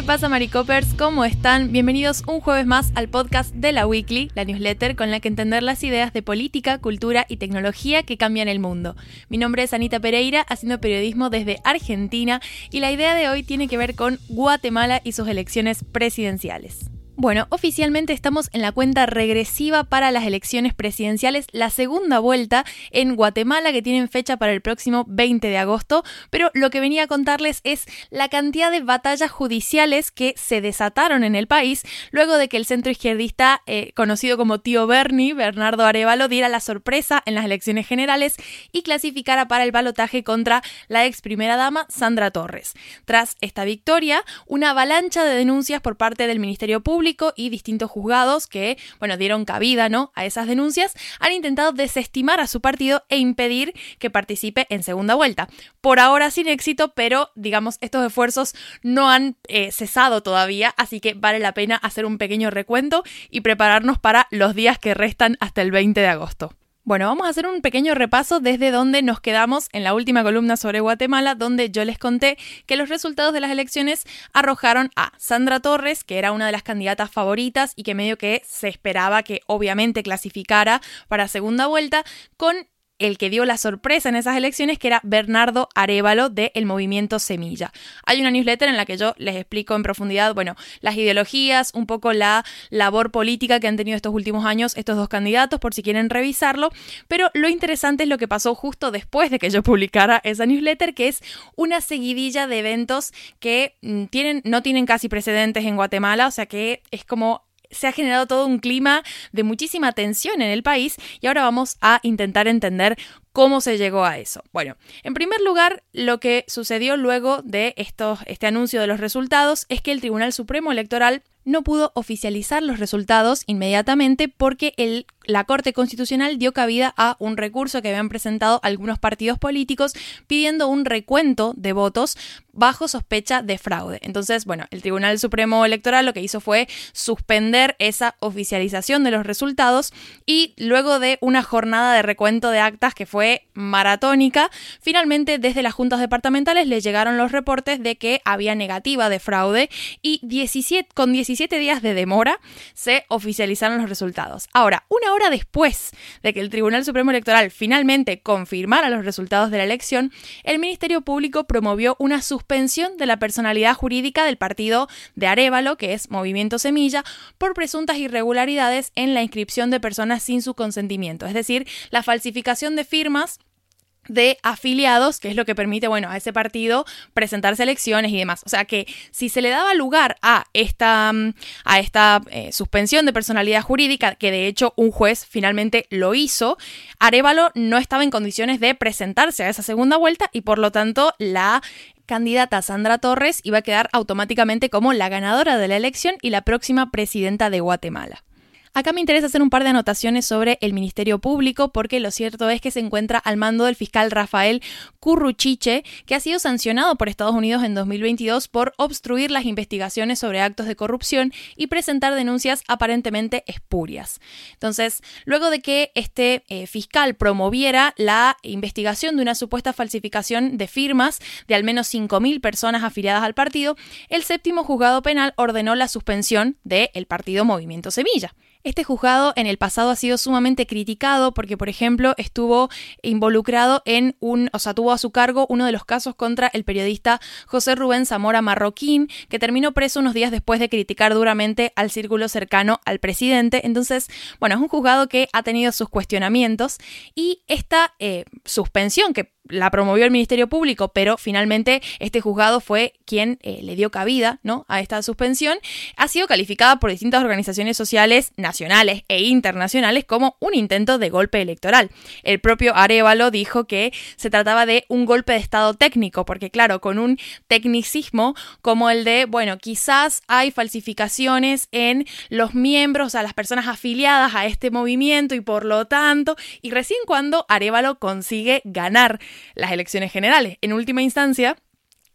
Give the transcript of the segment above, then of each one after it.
¿Qué pasa, Maricopers? ¿Cómo están? Bienvenidos un jueves más al podcast de la Weekly, la newsletter con la que entender las ideas de política, cultura y tecnología que cambian el mundo. Mi nombre es Anita Pereira, haciendo periodismo desde Argentina, y la idea de hoy tiene que ver con Guatemala y sus elecciones presidenciales. Bueno, oficialmente estamos en la cuenta regresiva para las elecciones presidenciales, la segunda vuelta en Guatemala que tienen fecha para el próximo 20 de agosto, pero lo que venía a contarles es la cantidad de batallas judiciales que se desataron en el país luego de que el centro izquierdista eh, conocido como tío Bernie, Bernardo Arevalo, diera la sorpresa en las elecciones generales y clasificara para el balotaje contra la ex primera dama Sandra Torres. Tras esta victoria, una avalancha de denuncias por parte del Ministerio Público y distintos juzgados que, bueno, dieron cabida, ¿no? a esas denuncias, han intentado desestimar a su partido e impedir que participe en segunda vuelta. Por ahora sin éxito, pero digamos, estos esfuerzos no han eh, cesado todavía, así que vale la pena hacer un pequeño recuento y prepararnos para los días que restan hasta el 20 de agosto. Bueno, vamos a hacer un pequeño repaso desde donde nos quedamos en la última columna sobre Guatemala, donde yo les conté que los resultados de las elecciones arrojaron a Sandra Torres, que era una de las candidatas favoritas y que medio que se esperaba que obviamente clasificara para segunda vuelta, con el que dio la sorpresa en esas elecciones, que era Bernardo Arevalo del el movimiento Semilla. Hay una newsletter en la que yo les explico en profundidad, bueno, las ideologías, un poco la labor política que han tenido estos últimos años estos dos candidatos, por si quieren revisarlo, pero lo interesante es lo que pasó justo después de que yo publicara esa newsletter, que es una seguidilla de eventos que mm, tienen, no tienen casi precedentes en Guatemala, o sea que es como se ha generado todo un clima de muchísima tensión en el país y ahora vamos a intentar entender cómo se llegó a eso. Bueno, en primer lugar, lo que sucedió luego de este anuncio de los resultados es que el Tribunal Supremo Electoral no pudo oficializar los resultados inmediatamente porque el, la Corte Constitucional dio cabida a un recurso que habían presentado algunos partidos políticos pidiendo un recuento de votos bajo sospecha de fraude. Entonces, bueno, el Tribunal Supremo Electoral lo que hizo fue suspender esa oficialización de los resultados y luego de una jornada de recuento de actas que fue maratónica, finalmente desde las juntas departamentales le llegaron los reportes de que había negativa de fraude y 17, con 17 17 días de demora se oficializaron los resultados. Ahora, una hora después de que el Tribunal Supremo Electoral finalmente confirmara los resultados de la elección, el Ministerio Público promovió una suspensión de la personalidad jurídica del partido de Arevalo, que es Movimiento Semilla, por presuntas irregularidades en la inscripción de personas sin su consentimiento, es decir, la falsificación de firmas de afiliados, que es lo que permite, bueno, a ese partido presentarse elecciones y demás. O sea que si se le daba lugar a esta, mm, a esta eh, suspensión de personalidad jurídica, que de hecho un juez finalmente lo hizo, Arevalo no estaba en condiciones de presentarse a esa segunda vuelta y por lo tanto la candidata Sandra Torres iba a quedar automáticamente como la ganadora de la elección y la próxima presidenta de Guatemala. Acá me interesa hacer un par de anotaciones sobre el Ministerio Público porque lo cierto es que se encuentra al mando del fiscal Rafael Curruchiche, que ha sido sancionado por Estados Unidos en 2022 por obstruir las investigaciones sobre actos de corrupción y presentar denuncias aparentemente espurias. Entonces, luego de que este eh, fiscal promoviera la investigación de una supuesta falsificación de firmas de al menos 5.000 personas afiliadas al partido, el séptimo juzgado penal ordenó la suspensión del partido Movimiento Semilla. Este juzgado en el pasado ha sido sumamente criticado porque, por ejemplo, estuvo involucrado en un, o sea, tuvo a su cargo uno de los casos contra el periodista José Rubén Zamora Marroquín, que terminó preso unos días después de criticar duramente al círculo cercano al presidente. Entonces, bueno, es un juzgado que ha tenido sus cuestionamientos y esta eh, suspensión que la promovió el Ministerio Público, pero finalmente este juzgado fue quien eh, le dio cabida ¿no? a esta suspensión, ha sido calificada por distintas organizaciones sociales nacionales e internacionales como un intento de golpe electoral. El propio Arevalo dijo que se trataba de un golpe de Estado técnico, porque claro, con un tecnicismo como el de, bueno, quizás hay falsificaciones en los miembros, a las personas afiliadas a este movimiento y por lo tanto, y recién cuando Arevalo consigue ganar las elecciones generales. En última instancia,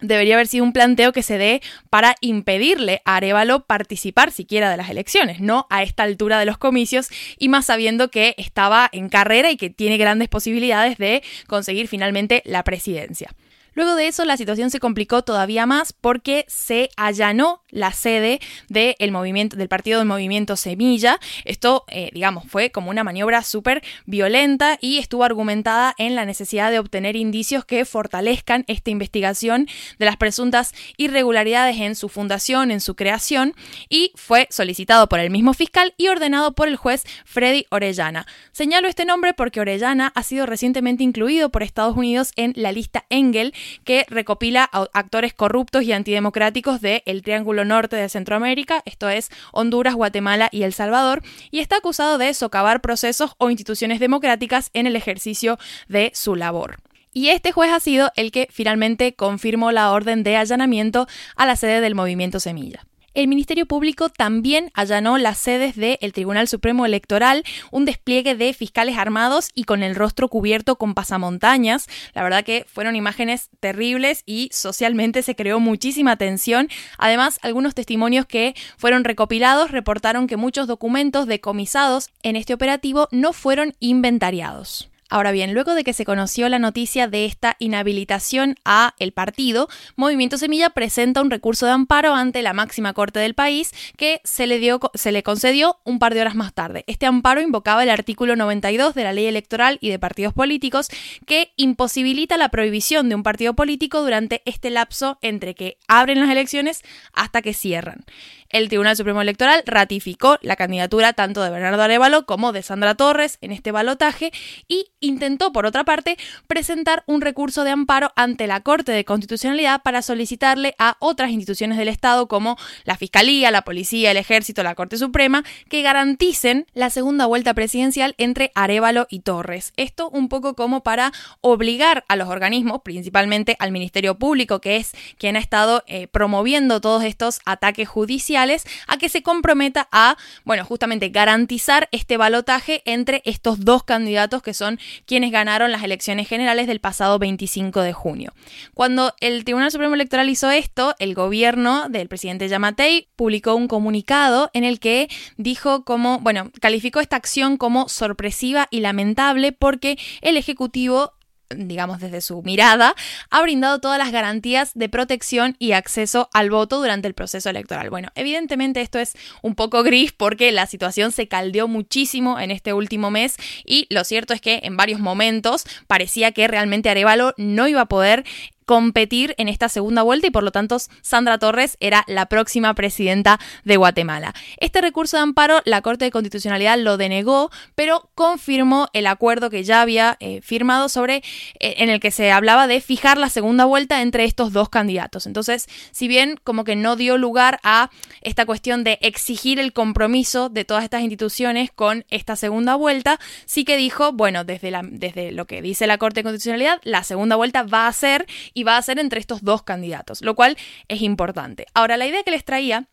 debería haber sido un planteo que se dé para impedirle a Arevalo participar siquiera de las elecciones, no a esta altura de los comicios y más sabiendo que estaba en carrera y que tiene grandes posibilidades de conseguir finalmente la presidencia. Luego de eso la situación se complicó todavía más porque se allanó la sede del movimiento, del partido del movimiento Semilla. Esto, eh, digamos, fue como una maniobra súper violenta y estuvo argumentada en la necesidad de obtener indicios que fortalezcan esta investigación de las presuntas irregularidades en su fundación, en su creación, y fue solicitado por el mismo fiscal y ordenado por el juez Freddy Orellana. Señalo este nombre porque Orellana ha sido recientemente incluido por Estados Unidos en la lista Engel que recopila actores corruptos y antidemocráticos del el Triángulo Norte de Centroamérica, esto es Honduras, Guatemala y El Salvador, y está acusado de socavar procesos o instituciones democráticas en el ejercicio de su labor. Y este juez ha sido el que finalmente confirmó la orden de allanamiento a la sede del movimiento Semilla el Ministerio Público también allanó las sedes del Tribunal Supremo Electoral, un despliegue de fiscales armados y con el rostro cubierto con pasamontañas. La verdad que fueron imágenes terribles y socialmente se creó muchísima tensión. Además, algunos testimonios que fueron recopilados reportaron que muchos documentos decomisados en este operativo no fueron inventariados. Ahora bien, luego de que se conoció la noticia de esta inhabilitación a el partido, Movimiento Semilla presenta un recurso de amparo ante la máxima corte del país que se le, dio, se le concedió un par de horas más tarde. Este amparo invocaba el artículo 92 de la Ley Electoral y de Partidos Políticos que imposibilita la prohibición de un partido político durante este lapso entre que abren las elecciones hasta que cierran el Tribunal Supremo Electoral ratificó la candidatura tanto de Bernardo Arevalo como de Sandra Torres en este balotaje y intentó, por otra parte, presentar un recurso de amparo ante la Corte de Constitucionalidad para solicitarle a otras instituciones del Estado como la Fiscalía, la Policía, el Ejército, la Corte Suprema, que garanticen la segunda vuelta presidencial entre Arevalo y Torres. Esto un poco como para obligar a los organismos, principalmente al Ministerio Público, que es quien ha estado eh, promoviendo todos estos ataques judiciales, a que se comprometa a, bueno, justamente garantizar este balotaje entre estos dos candidatos que son quienes ganaron las elecciones generales del pasado 25 de junio. Cuando el Tribunal Supremo Electoral hizo esto, el gobierno del presidente Yamatei publicó un comunicado en el que dijo como, bueno, calificó esta acción como sorpresiva y lamentable porque el Ejecutivo digamos desde su mirada, ha brindado todas las garantías de protección y acceso al voto durante el proceso electoral. Bueno, evidentemente esto es un poco gris porque la situación se caldeó muchísimo en este último mes y lo cierto es que en varios momentos parecía que realmente Arevalo no iba a poder competir en esta segunda vuelta y por lo tanto Sandra Torres era la próxima presidenta de Guatemala. Este recurso de amparo la Corte de Constitucionalidad lo denegó, pero confirmó el acuerdo que ya había eh, firmado sobre eh, en el que se hablaba de fijar la segunda vuelta entre estos dos candidatos. Entonces, si bien como que no dio lugar a esta cuestión de exigir el compromiso de todas estas instituciones con esta segunda vuelta, sí que dijo, bueno, desde, la, desde lo que dice la Corte de Constitucionalidad, la segunda vuelta va a ser y va a ser entre estos dos candidatos, lo cual es importante. Ahora, la idea que les traía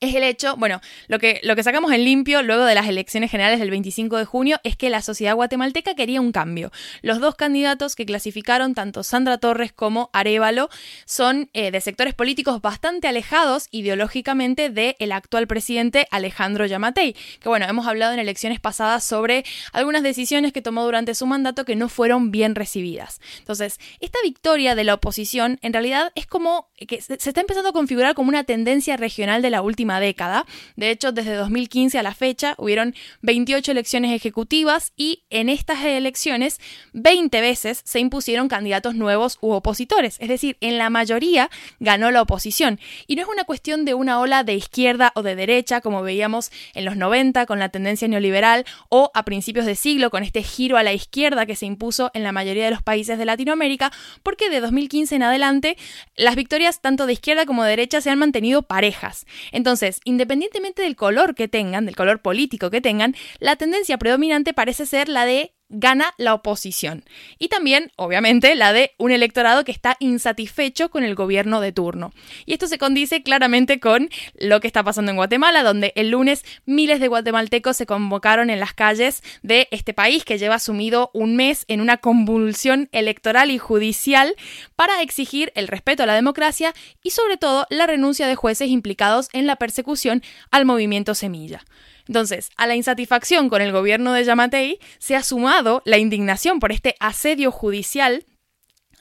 es el hecho, bueno, lo que, lo que sacamos en limpio luego de las elecciones generales del 25 de junio es que la sociedad guatemalteca quería un cambio. Los dos candidatos que clasificaron, tanto Sandra Torres como Arevalo, son eh, de sectores políticos bastante alejados ideológicamente del actual presidente Alejandro Yamatei, que bueno, hemos hablado en elecciones pasadas sobre algunas decisiones que tomó durante su mandato que no fueron bien recibidas. Entonces, esta victoria de la oposición en realidad es como que se está empezando a configurar como una tendencia regional de la última última década. De hecho, desde 2015 a la fecha hubieron 28 elecciones ejecutivas y en estas elecciones 20 veces se impusieron candidatos nuevos u opositores. Es decir, en la mayoría ganó la oposición. Y no es una cuestión de una ola de izquierda o de derecha, como veíamos en los 90 con la tendencia neoliberal o a principios de siglo con este giro a la izquierda que se impuso en la mayoría de los países de Latinoamérica, porque de 2015 en adelante las victorias tanto de izquierda como de derecha se han mantenido parejas. Entonces, independientemente del color que tengan, del color político que tengan, la tendencia predominante parece ser la de gana la oposición. Y también, obviamente, la de un electorado que está insatisfecho con el gobierno de turno. Y esto se condice claramente con lo que está pasando en Guatemala, donde el lunes miles de guatemaltecos se convocaron en las calles de este país que lleva sumido un mes en una convulsión electoral y judicial para exigir el respeto a la democracia y sobre todo la renuncia de jueces implicados en la persecución al movimiento Semilla. Entonces, a la insatisfacción con el gobierno de Yamatei se ha sumado la indignación por este asedio judicial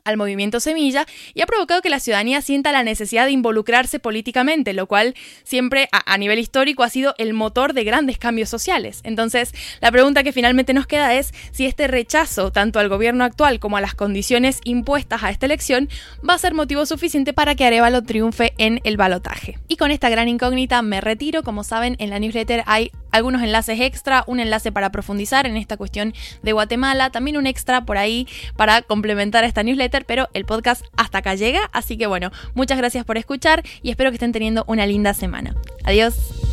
al movimiento Semilla y ha provocado que la ciudadanía sienta la necesidad de involucrarse políticamente, lo cual siempre a, nivel histórico ha sido el motor de grandes cambios sociales. Entonces, la pregunta que finalmente nos queda es si este rechazo tanto al gobierno actual como a las condiciones impuestas a esta elección va a ser motivo suficiente para que Arevalo triunfe en el balotaje. Y con esta gran incógnita me retiro, como saben, en la newsletter hay algunos enlaces extra, un enlace para profundizar en esta cuestión de Guatemala, también un extra por ahí para complementar esta pero el podcast hasta acá llega, así que bueno, muchas gracias por escuchar y espero que estén teniendo una linda semana. Adiós.